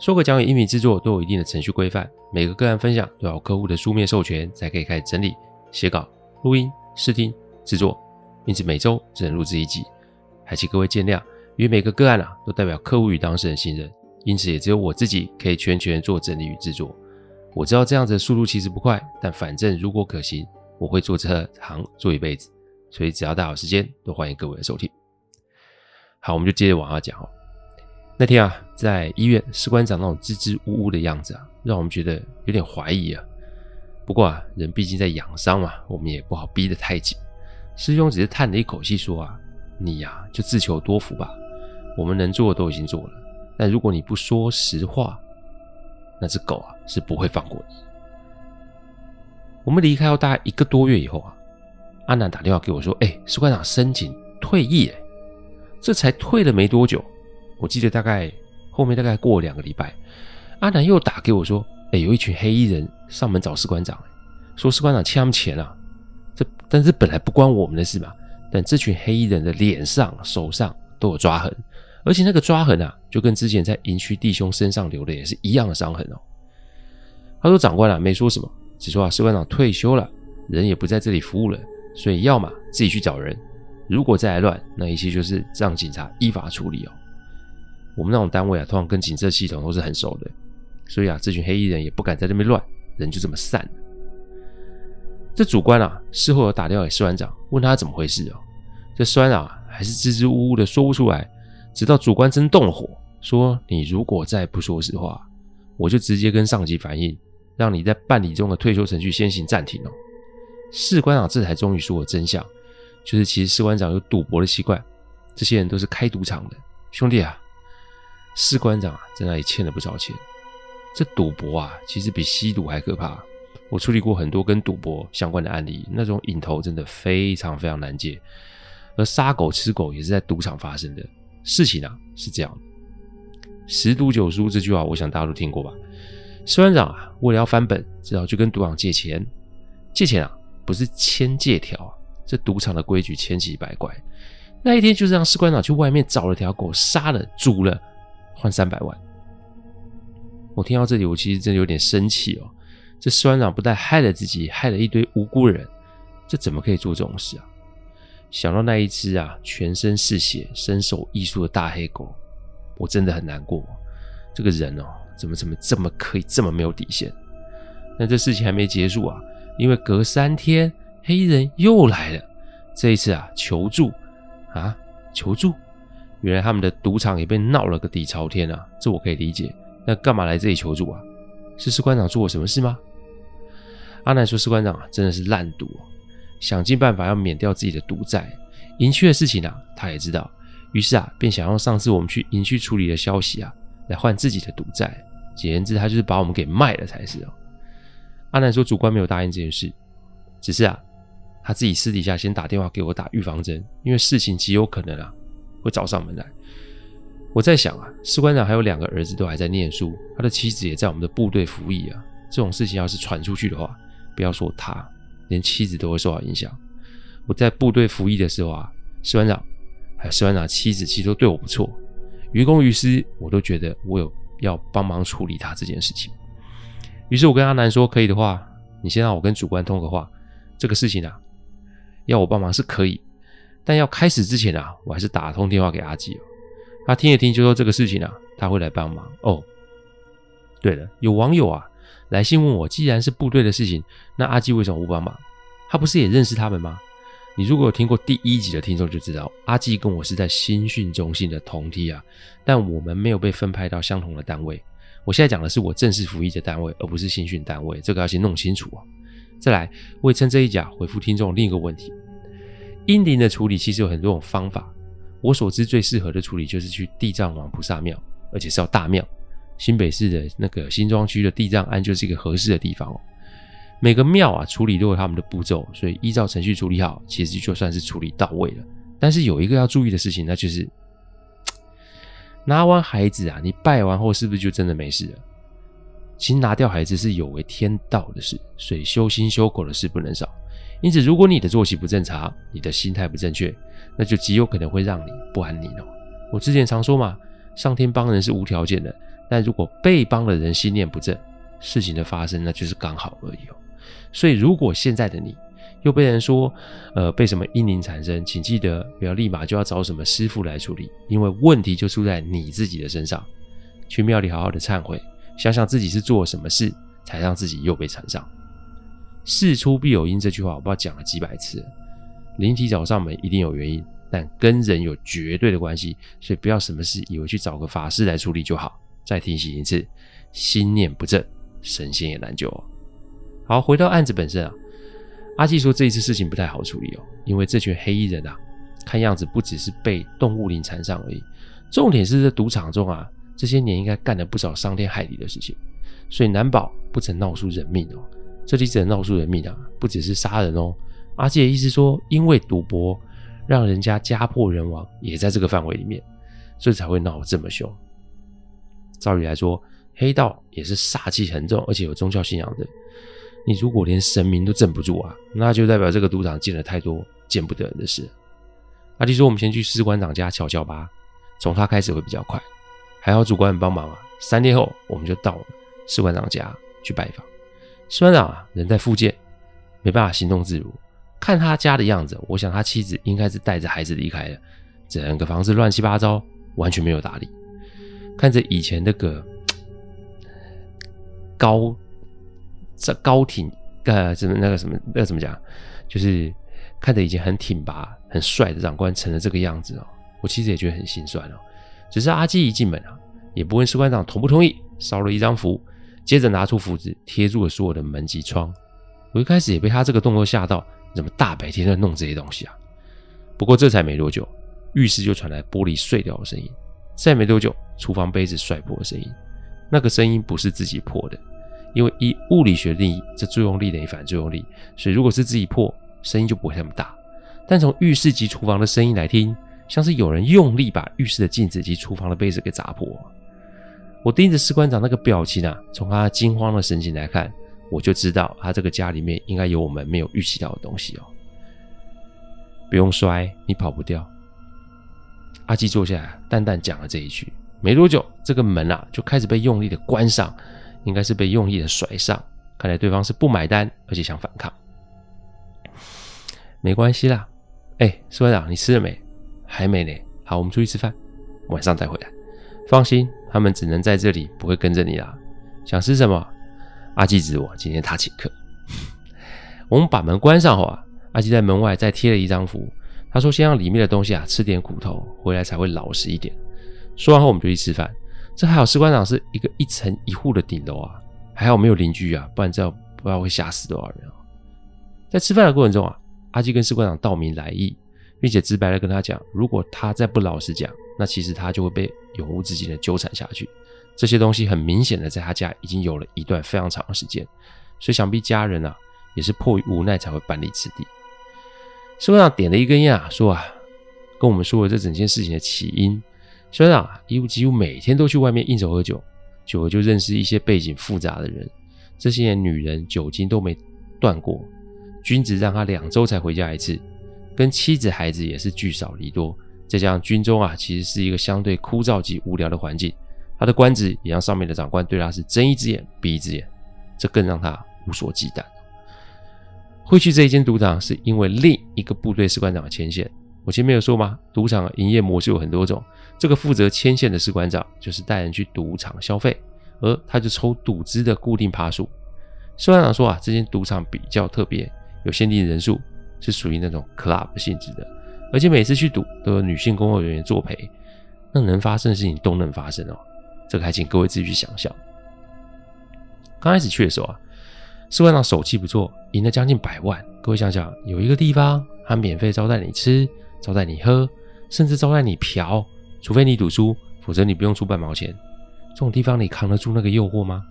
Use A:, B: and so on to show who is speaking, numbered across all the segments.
A: 说诡讲鬼音频制作都有一定的程序规范，每个个案分享都要客户的书面授权才可以开始整理、写稿、录音、试听、制作，因此每周只能录制一集，还请各位见谅。因为每个个案啊都代表客户与当事人信任，因此也只有我自己可以全权做整理与制作。我知道这样子的速度其实不快，但反正如果可行，我会做这行做一辈子，所以只要大好时间，都欢迎各位的收听。好，我们就接着往下讲。那天啊，在医院，士官长那种支支吾吾的样子啊，让我们觉得有点怀疑啊。不过啊，人毕竟在养伤嘛，我们也不好逼得太紧。师兄只是叹了一口气说啊：“你呀、就自求多福吧。我们能做的都已经做了，但如果你不说实话，那只狗啊是不会放过你。”我们离开后大概一个多月以后啊，阿南打电话给我说：“哎，士官长申请退役，哎，这才退了没多久。”我记得大概后面大概过了两个礼拜，阿南又打给我说：“哎，有一群黑衣人上门找士官长，说士官长欠他们钱啊。这但是本来不关我们的事嘛。但这群黑衣人的脸上、手上都有抓痕，而且那个抓痕啊，就跟之前在营区弟兄身上留的也是一样的伤痕哦。”他说：“长官啊，没说什么，只说啊，士官长退休了，人也不在这里服务了，所以要么自己去找人，如果再来乱，那一切就是让警察依法处理哦。”我们那种单位啊，通常跟警察系统都是很熟的，所以啊，这群黑衣人也不敢在那边乱，人就这么散了。这主官啊，事后有打电话给士官长，问他怎么回事哦。这士官长啊，还是支支吾吾的说不出来，直到主官真动了火，说：“你如果再不说实话，我就直接跟上级反映，让你在办理中的退休程序先行暂停哦。”士官长这才终于说了真相，就是其实士官长有赌博的习惯，这些人都是开赌场的兄弟啊。士官长啊，在那里欠了不少钱。这赌博啊，其实比吸毒还可怕。我处理过很多跟赌博相关的案例，那种瘾头真的非常非常难戒。而杀狗吃狗也是在赌场发生的事情啊，是这样。十赌九输这句话，我想大家都听过吧？士官长啊，为了要翻本，只好去跟赌场借钱。借钱啊，不是签借条，这赌场的规矩千奇百怪。那一天就是让士官长去外面找了条狗，杀了煮了。换三百万，我听到这里，我其实真的有点生气哦。这士官长不但害了自己，害了一堆无辜人，这怎么可以做这种事啊？想到那一只啊，全身是血、身手异术的大黑狗，我真的很难过。这个人哦，怎么怎么这么可以这么没有底线？那这事情还没结束啊，因为隔三天黑衣人又来了，这一次啊，求助啊，求助。原来他们的赌场也被闹了个底朝天啊，这我可以理解。那干嘛来这里求助啊？是士官长做了什么事吗？阿南说：“士官长啊，真的是烂赌，想尽办法要免掉自己的赌债。营区的事情啊，他也知道，于是啊，便想用上次我们去营区处理的消息啊，来换自己的赌债。简言之，他就是把我们给卖了才是哦。”阿南说：“主官没有答应这件事，只是啊，他自己私底下先打电话给我打预防针，因为事情极有可能啊。”会找上门来。我在想啊，士官长还有两个儿子都还在念书，他的妻子也在我们的部队服役啊。这种事情要是传出去的话，不要说他，连妻子都会受到影响。我在部队服役的时候啊，士官长还有士官长妻子其实都对我不错，于公于私，我都觉得我有要帮忙处理他这件事情。于是我跟阿南说，可以的话，你先让我跟主官通个话，这个事情啊，要我帮忙是可以。但要开始之前啊，我还是打通电话给阿基哦。他听一听，就说这个事情啊，他会来帮忙哦。对了，有网友啊来信问我，既然是部队的事情，那阿基为什么不帮忙？他不是也认识他们吗？你如果有听过第一集的听众就知道，阿基跟我是在新训中心的同梯啊，但我们没有被分派到相同的单位。我现在讲的是我正式服役的单位，而不是新训单位，这个要先弄清楚啊。再来，我也趁这一讲回复听众另一个问题。阴灵的处理其实有很多种方法，我所知最适合的处理就是去地藏王菩萨庙，而且是要大庙。新北市的那个新庄区的地藏庵就是一个合适的地方哦。每个庙啊处理都有他们的步骤，所以依照程序处理好，其实就算是处理到位了。但是有一个要注意的事情，那就是拿完孩子啊，你拜完后是不是就真的没事了？其实拿掉孩子是有违天道的事，所以修心修口的事不能少。因此，如果你的作息不正常，你的心态不正确，那就极有可能会让你不安宁哦。我之前常说嘛，上天帮人是无条件的，但如果被帮的人心念不正，事情的发生那就是刚好而已哦。所以，如果现在的你又被人说，呃，被什么阴灵缠身，请记得不要立马就要找什么师傅来处理，因为问题就出在你自己的身上。去庙里好好的忏悔。想想自己是做了什么事，才让自己又被缠上。事出必有因这句话，我不知道讲了几百次了。灵体找上门一定有原因，但跟人有绝对的关系，所以不要什么事以为去找个法师来处理就好。再提醒一次，心念不正，神仙也难救哦。好，回到案子本身啊，阿纪说这一次事情不太好处理哦，因为这群黑衣人啊，看样子不只是被动物灵缠上而已，重点是这赌场中啊。这些年应该干了不少伤天害理的事情，所以难保不曾闹出人命哦。这里只能闹出人命啊，不只是杀人哦。阿纪的意思说，因为赌博让人家家破人亡，也在这个范围里面，所以才会闹得这么凶。照理来说，黑道也是煞气很重，而且有宗教信仰的。你如果连神明都镇不住啊，那就代表这个赌场见了太多见不得人的事。阿纪说：“我们先去士官长家瞧瞧吧，从他开始会比较快。”还好主管很帮忙啊！三天后我们就到士官长家去拜访。士官长啊，人在复健，没办法行动自如。看他家的样子，我想他妻子应该是带着孩子离开了。整个房子乱七八糟，完全没有打理。看着以前那个 高这高挺呃什么那个什么那个怎么讲，就是看着以前很挺拔、很帅的长官成了这个样子哦，我其实也觉得很心酸哦。只是阿基一进门啊，也不问士官长同不同意，烧了一张符，接着拿出符纸贴住了所有的门及窗。我一开始也被他这个动作吓到，怎么大白天在弄这些东西啊？不过这才没多久，浴室就传来玻璃碎掉的声音，再没多久，厨房杯子摔破的声音。那个声音不是自己破的，因为以物理学定义，这作用力等于反作用力，所以如果是自己破，声音就不会那么大。但从浴室及厨房的声音来听。像是有人用力把浴室的镜子及厨房的杯子给砸破。我盯着士官长那个表情啊，从他惊慌的神情来看，我就知道他这个家里面应该有我们没有预期到的东西哦。不用摔，你跑不掉。阿纪坐下来，淡淡讲了这一句。没多久，这个门啊就开始被用力的关上，应该是被用力的甩上。看来对方是不买单，而且想反抗。没关系啦，哎，士官长，你吃了没？还没呢，好，我们出去吃饭，晚上再回来。放心，他们只能在这里，不会跟着你啦。想吃什么？阿纪指我，今天他请客。我们把门关上后啊，阿纪在门外再贴了一张符，他说先让里面的东西啊吃点苦头，回来才会老实一点。说完后，我们就去吃饭。这还好，士官长是一个一层一户的顶楼啊，还好没有邻居啊，不然这样不知道会吓死多少人啊。在吃饭的过程中啊，阿纪跟士官长道明来意。并且直白的跟他讲，如果他再不老实讲，那其实他就会被永无止境的纠缠下去。这些东西很明显的在他家已经有了一段非常长的时间，所以想必家人啊也是迫于无奈才会搬离此地。社长点了一根烟啊，说啊，跟我们说了这整件事情的起因。社长，几乎几乎每天都去外面应酬喝酒，久了就认识一些背景复杂的人。这些年女人酒精都没断过，军职让他两周才回家一次。跟妻子、孩子也是聚少离多，再加上军中啊，其实是一个相对枯燥及无聊的环境。他的官职也让上面的长官对他是睁一只眼闭一只眼，这更让他无所忌惮。会去这一间赌场，是因为另一个部队士官长的牵线。我前面有说吗？赌场营业模式有很多种，这个负责牵线的士官长就是带人去赌场消费，而他就抽赌资的固定趴数。士官长说啊，这间赌场比较特别，有限定人数。是属于那种 club 性质的，而且每次去赌都有女性工作人员作陪，那能发生的事情都能发生哦。这个还请各位自己去想象。刚开始去的时候啊，士官长手气不错，赢了将近百万。各位想想，有一个地方他免费招待你吃，招待你喝，甚至招待你嫖，除非你赌输，否则你不用出半毛钱。这种地方你扛得住那个诱惑吗？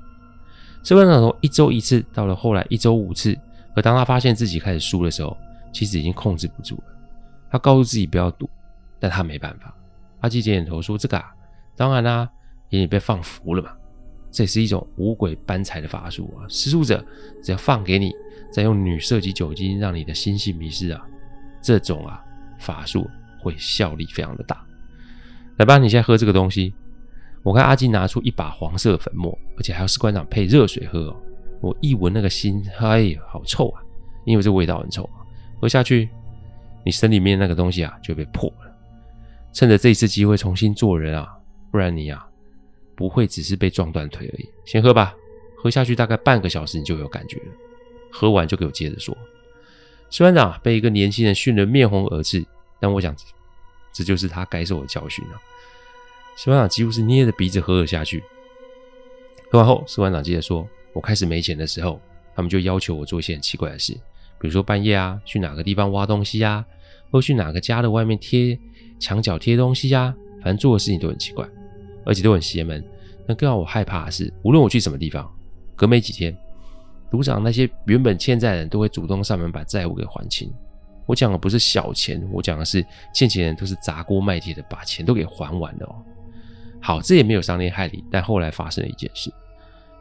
A: 士官长从一周一次到了后来一周五次，而当他发现自己开始输的时候，其实已经控制不住了。他告诉自己不要赌，但他没办法。阿基点点头说：“这个啊，当然啦、啊，也你被放服了嘛。这也是一种五鬼搬财的法术啊。施术者只要放给你，再用女色及酒精让你的心性迷失啊，这种啊法术会效力非常的大。来吧，你现在喝这个东西。我看阿基拿出一把黄色粉末，而且还要士官长配热水喝哦。我一闻那个腥，哎，好臭啊！因为这味道很臭啊。喝下去，你身里面那个东西啊就被破了。趁着这一次机会重新做人啊，不然你啊不会只是被撞断腿而已。先喝吧，喝下去大概半个小时你就有感觉了。喝完就给我接着说。士官长被一个年轻人训得面红耳赤，但我想这就是他该受的教训啊。士官长几乎是捏着鼻子喝了下去。喝完后，士官长接着说：“我开始没钱的时候，他们就要求我做一些很奇怪的事，比如说半夜啊去哪个地方挖东西啊，或去哪个家的外面贴。”墙角贴东西呀、啊，反正做的事情都很奇怪，而且都很邪门。那更让我害怕的是，无论我去什么地方，隔没几天，赌场那些原本欠债人都会主动上门把债务给还清。我讲的不是小钱，我讲的是欠钱人都是砸锅卖铁的把钱都给还完了哦。好，这也没有伤天害理，但后来发生了一件事，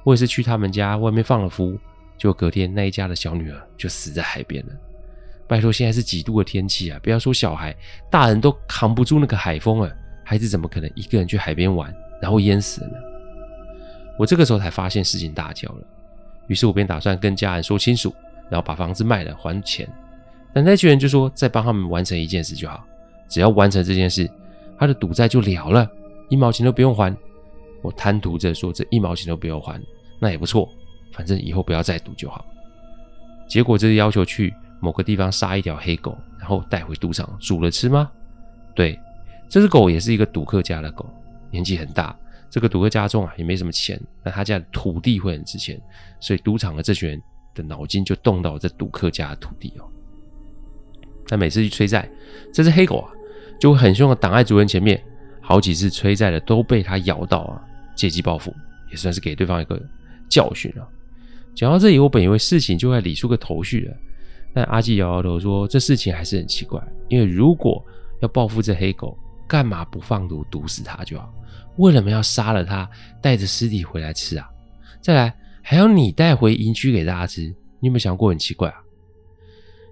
A: 我也是去他们家外面放了符，就隔天那一家的小女儿就死在海边了。拜托，现在是几度的天气啊！不要说小孩，大人都扛不住那个海风啊。孩子怎么可能一个人去海边玩，然后淹死呢？我这个时候才发现事情大条了，于是我便打算跟家人说清楚，然后把房子卖了还钱。但那群人就说，再帮他们完成一件事就好，只要完成这件事，他的赌债就了了，一毛钱都不用还。我贪图着说，这一毛钱都不用还，那也不错，反正以后不要再赌就好。结果这是要求去。某个地方杀一条黑狗，然后带回赌场煮了吃吗？对，这只狗也是一个赌客家的狗，年纪很大。这个赌客家中啊也没什么钱，那他家的土地会很值钱，所以赌场的这群人的脑筋就动到这赌客家的土地哦。但每次去催债，这只黑狗啊就会很凶的挡在主人前面，好几次催债的都被他咬到啊，借机报复，也算是给对方一个教训啊。讲到这里，我本以为事情就会理出个头绪了。但阿基摇摇头说：“这事情还是很奇怪，因为如果要报复这黑狗，干嘛不放毒毒死它就好？为什么要杀了它，带着尸体回来吃啊？再来还要你带回营区给大家吃，你有没有想过很奇怪啊？”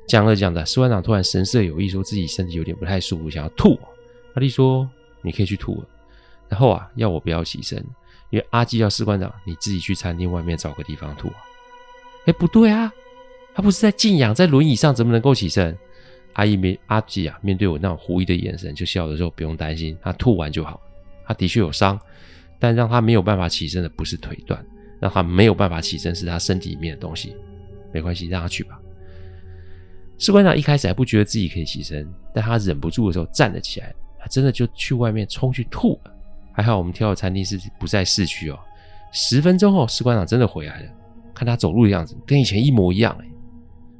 A: 讲着讲着，士官长突然神色有异，说自己身体有点不太舒服，想要吐。阿力说：“你可以去吐了。”然后啊，要我不要起身，因为阿基要士官长你自己去餐厅外面找个地方吐啊。哎，不对啊！他不是在静养，在轮椅上怎么能够起身？阿姨面阿基啊，面对我那种狐疑的眼神，就笑着说：“不用担心，他吐完就好。他的确有伤，但让他没有办法起身的不是腿断，让他没有办法起身是他身体里面的东西。没关系，让他去吧。”士官长一开始还不觉得自己可以起身，但他忍不住的时候站了起来，他真的就去外面冲去吐了。还好我们挑的餐厅是不在市区哦。十分钟后，士官长真的回来了，看他走路的样子，跟以前一模一样哎。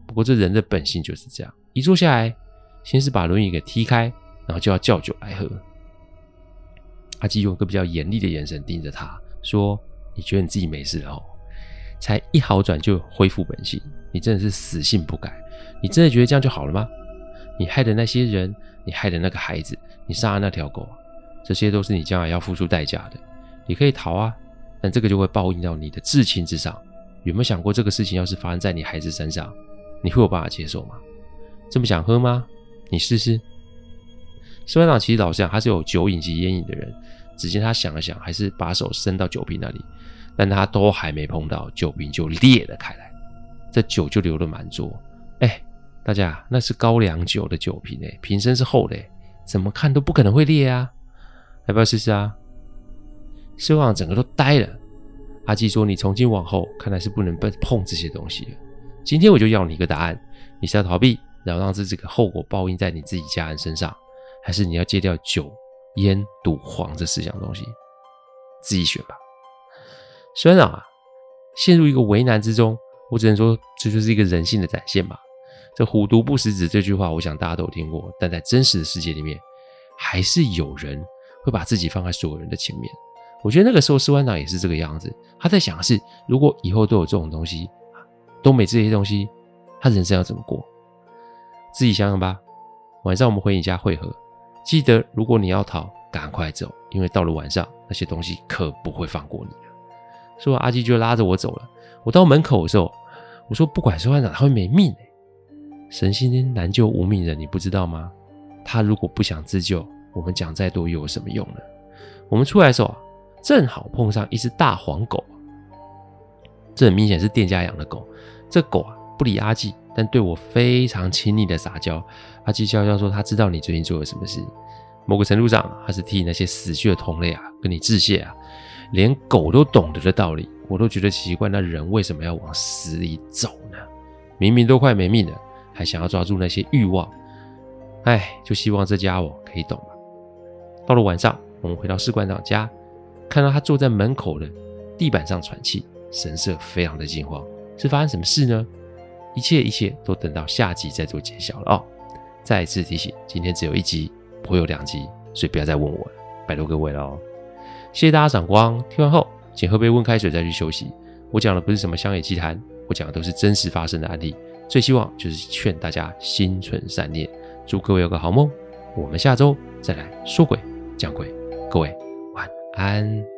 A: 不过这人的本性就是这样，一坐下来，先是把轮椅给踢开，然后就要叫酒来喝。阿基用一个比较严厉的眼神盯着他，说：“你觉得你自己没事了哦？才一好转就恢复本性，你真的是死性不改。你真的觉得这样就好了吗？你害的那些人，你害的那个孩子，你杀了那条狗，这些都是你将来要付出代价的。你可以逃啊，但这个就会报应到你的至亲之上。有没有想过，这个事情要是发生在你孩子身上？”你会有办法接受吗？这么想喝吗？你试试。士官长其实老实讲，他是有酒瘾及烟瘾的人。只见他想了想，还是把手伸到酒瓶那里，但他都还没碰到，酒瓶就裂了开来，这酒就流了满桌。哎，大家，那是高粱酒的酒瓶哎，瓶身是厚的，怎么看都不可能会裂啊！要不要试试啊？士官长整个都呆了。阿基说：“你从今往后，看来是不能碰碰这些东西了。”今天我就要你一个答案：你是要逃避，然后让这这个后果报应在你自己家人身上，还是你要戒掉酒、烟、赌、黄这四样东西？自己选吧。虽然啊，陷入一个为难之中，我只能说这就是一个人性的展现吧。这虎毒不食子这句话，我想大家都有听过，但在真实的世界里面，还是有人会把自己放在所有人的前面。我觉得那个时候士官长也是这个样子，他在想的是，如果以后都有这种东西，都没这些东西，他人生要怎么过？自己想想吧。晚上我们回你家会合，记得如果你要逃，赶快走，因为到了晚上，那些东西可不会放过你了。说完，阿基就拉着我走了。我到门口的时候，我说：“不管士官长，他会没命欸。神仙难救无命人，你不知道吗？他如果不想自救，我们讲再多又有什么用呢？”我们出来的时候，正好碰上一只大黄狗。这很明显是店家养的狗。这狗啊，不理阿纪，但对我非常亲昵的撒娇。阿纪笑笑说：“他知道你最近做了什么事，某个程度上，他是替那些死去的同类啊，跟你致谢啊。连狗都懂得的道理，我都觉得奇怪，那人为什么要往死里走呢？明明都快没命了，还想要抓住那些欲望。哎，就希望这家伙可以懂吧。到了晚上，我们回到士官长家，看到他坐在门口的地板上喘气，神色非常的惊慌。是发生什么事呢？一切一切都等到下集再做揭晓了哦。再一次提醒，今天只有一集，不会有两集，所以不要再问我了，拜托各位了哦。谢谢大家赏光，听完后请喝杯温开水再去休息。我讲的不是什么乡野奇谈，我讲的都是真实发生的案例。最希望就是劝大家心存善念，祝各位有个好梦。我们下周再来说鬼讲鬼，各位安。